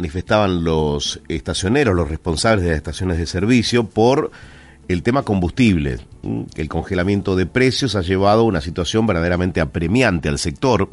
manifestaban los estacioneros, los responsables de las estaciones de servicio, por el tema combustible. El congelamiento de precios ha llevado a una situación verdaderamente apremiante al sector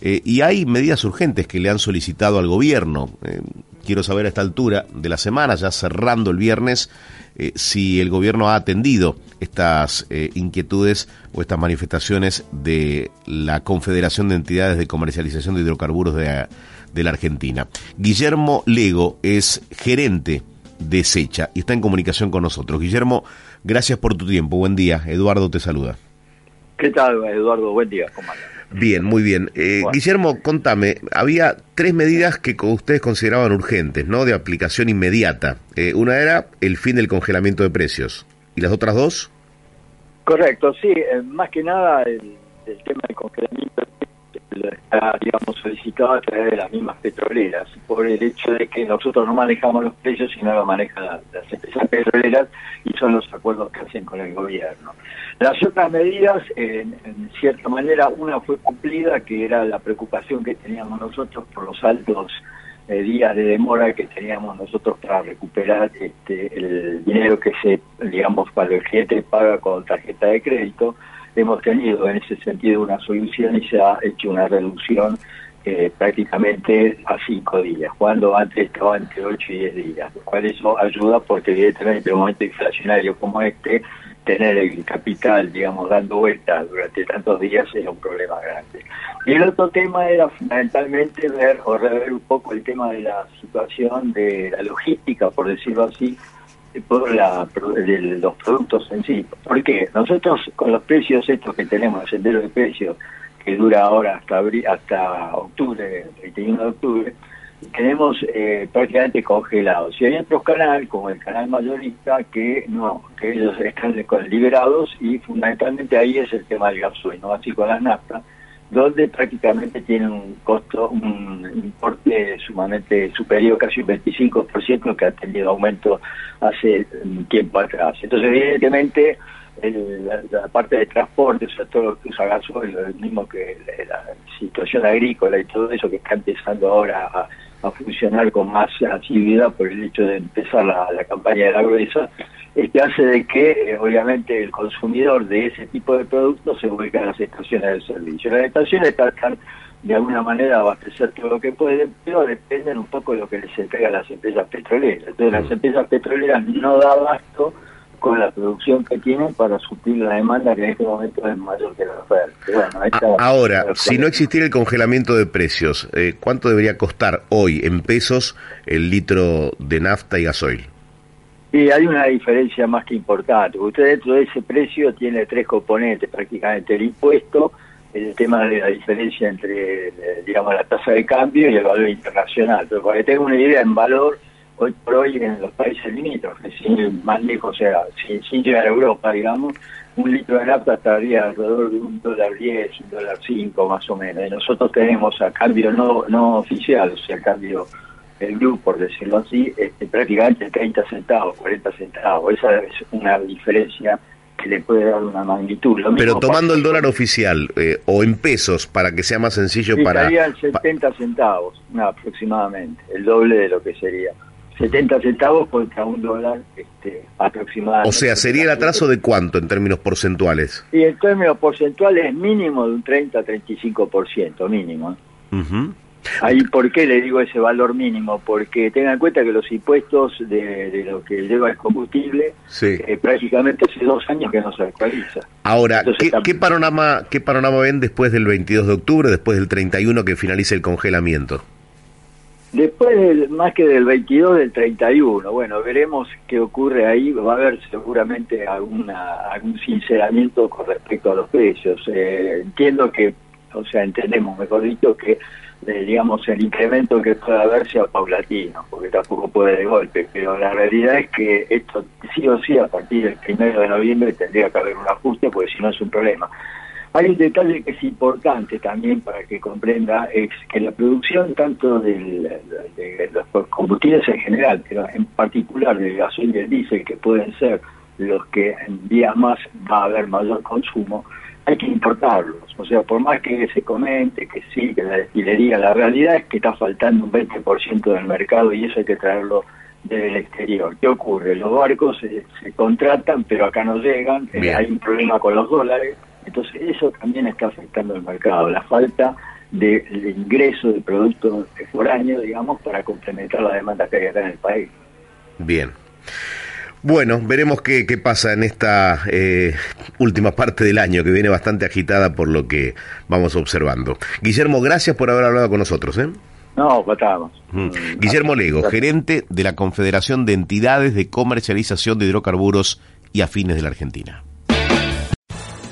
eh, y hay medidas urgentes que le han solicitado al gobierno. Eh, quiero saber a esta altura de la semana, ya cerrando el viernes, eh, si el gobierno ha atendido estas inquietudes o estas manifestaciones de la Confederación de Entidades de Comercialización de Hidrocarburos de de la Argentina. Guillermo Lego es gerente de Secha y está en comunicación con nosotros. Guillermo, gracias por tu tiempo. Buen día. Eduardo te saluda. ¿Qué tal, Eduardo? Buen día. Bien, muy bien. Eh, Guillermo, contame, había tres medidas que ustedes consideraban urgentes, ¿no? De aplicación inmediata. Eh, una era el fin del congelamiento de precios. ¿Y las otras dos? Correcto, sí. Eh, más que nada el, el tema del congelamiento de está, digamos, solicitado a través de las mismas petroleras, por el hecho de que nosotros no manejamos los precios, sino lo manejan las empresas petroleras y son los acuerdos que hacen con el gobierno. Las otras medidas, en, cierta manera, una fue cumplida, que era la preocupación que teníamos nosotros por los altos eh, días de demora que teníamos nosotros para recuperar este, el dinero que se, digamos, para el cliente paga con tarjeta de crédito hemos tenido en ese sentido una solución y se ha hecho una reducción eh, prácticamente a cinco días, cuando antes estaba entre ocho y diez días, lo cual eso ayuda porque evidentemente en un momento inflacionario como este, tener el capital, digamos, dando vueltas durante tantos días es un problema grande. Y el otro tema era fundamentalmente ver o rever un poco el tema de la situación de la logística, por decirlo así, por la, de los productos en sí. Porque nosotros con los precios estos que tenemos, el sendero de precios, que dura ahora hasta abril, hasta octubre, el 31 de octubre, tenemos eh, prácticamente congelados. Y hay otros canales, como el canal mayorista, que no, que ellos están liberados y fundamentalmente ahí es el tema del gasoil, ¿no? así con las naftas donde prácticamente tiene un costo, un importe sumamente superior, casi un 25%, que ha tenido aumento hace un tiempo atrás. Entonces, evidentemente, la, parte de transporte, o sea, todo lo que usa gasoil, el mismo que la, situación agrícola y todo eso que está empezando ahora a, funcionar con más actividad por el hecho de empezar la, la campaña de la gruesa, este hace de que eh, obviamente el consumidor de ese tipo de productos se vuelca a las estaciones de servicio. Las estaciones tratan de alguna manera abastecer todo lo que pueden, pero dependen un poco de lo que les entrega las empresas petroleras. Entonces las empresas petroleras no dan abasto con la producción que tienen para suplir la demanda que en este momento es mayor que la oferta. Ahora, si no existiera el congelamiento de precios, eh, ¿cuánto debería costar hoy en pesos el litro de nafta y gasoil? Sí, hay una diferencia más que importante. Usted dentro de ese precio tiene tres componentes, prácticamente el impuesto, el tema de la diferencia entre, digamos, la tasa de cambio y el valor internacional. Pero para que tenga una idea en valor, hoy por hoy en los países limítrofes, sin más lejos, o sea, sin, llegar a Europa, digamos, un litro de nafta estaría alrededor de un dólar diez, un dólar cinco más o menos. Y nosotros tenemos a cambio no, no oficial, o sea, a cambio el grupo, por decirlo así, este, prácticamente 30 centavos, 40 centavos. Esa es una diferencia que le puede dar una magnitud. Pero tomando el dólar oficial eh, o en pesos para que sea más sencillo para... Serían 70 centavos aproximadamente, el doble de lo que sería. 70 centavos contra un dólar este, aproximadamente. O sea, ¿sería el atraso de cuánto en términos porcentuales? Y en términos porcentuales mínimo de un 30-35%, mínimo. Uh Ahí, ¿por qué le digo ese valor mínimo? Porque tengan en cuenta que los impuestos de, lo que lleva el combustible eh, prácticamente hace dos años que no se actualiza. Ahora, ¿qué, panorama, ¿qué panorama ven después del 22 de octubre, después del 31 que finalice el congelamiento? Después, más que del 22, del 31, bueno, veremos qué ocurre ahí. Va a haber seguramente alguna, algún sinceramiento con respecto a los precios. Eh, entiendo que, o sea, entendemos, mejor dicho, que eh, digamos, el incremento que pueda haber sea paulatino, porque tampoco puede de golpe, pero la realidad es que esto sí o sí a partir del primero de noviembre tendría que haber un ajuste, porque si no es un problema. Hay un detalle que es importante también para que comprenda, es que la producción tanto de los combustibles en general, pero en particular del gasoil y el diésel, que pueden ser los que en días más va a haber mayor consumo, hay que importarlos. O sea, por más que se comente que sí, que la destilería, la realidad es que está faltando un 20% del mercado y eso hay que traerlo del exterior. ¿Qué ocurre? Los barcos se, contratan, pero acá no llegan, eh, hay un problema con los dólares, entonces eso también está afectando el mercado, la falta de, de ingreso de productos foráneos, digamos, para complementar la demanda que hay acá en el país. Bien. Bueno, veremos qué, pasa en esta eh, última parte del año, que viene bastante agitada por lo que vamos observando. Guillermo, gracias por haber hablado con nosotros. ¿eh? No, patamos. Mm. Guillermo Lego, gerente de la Confederación de Entidades de Comercialización de Hidrocarburos y Afines de la Argentina.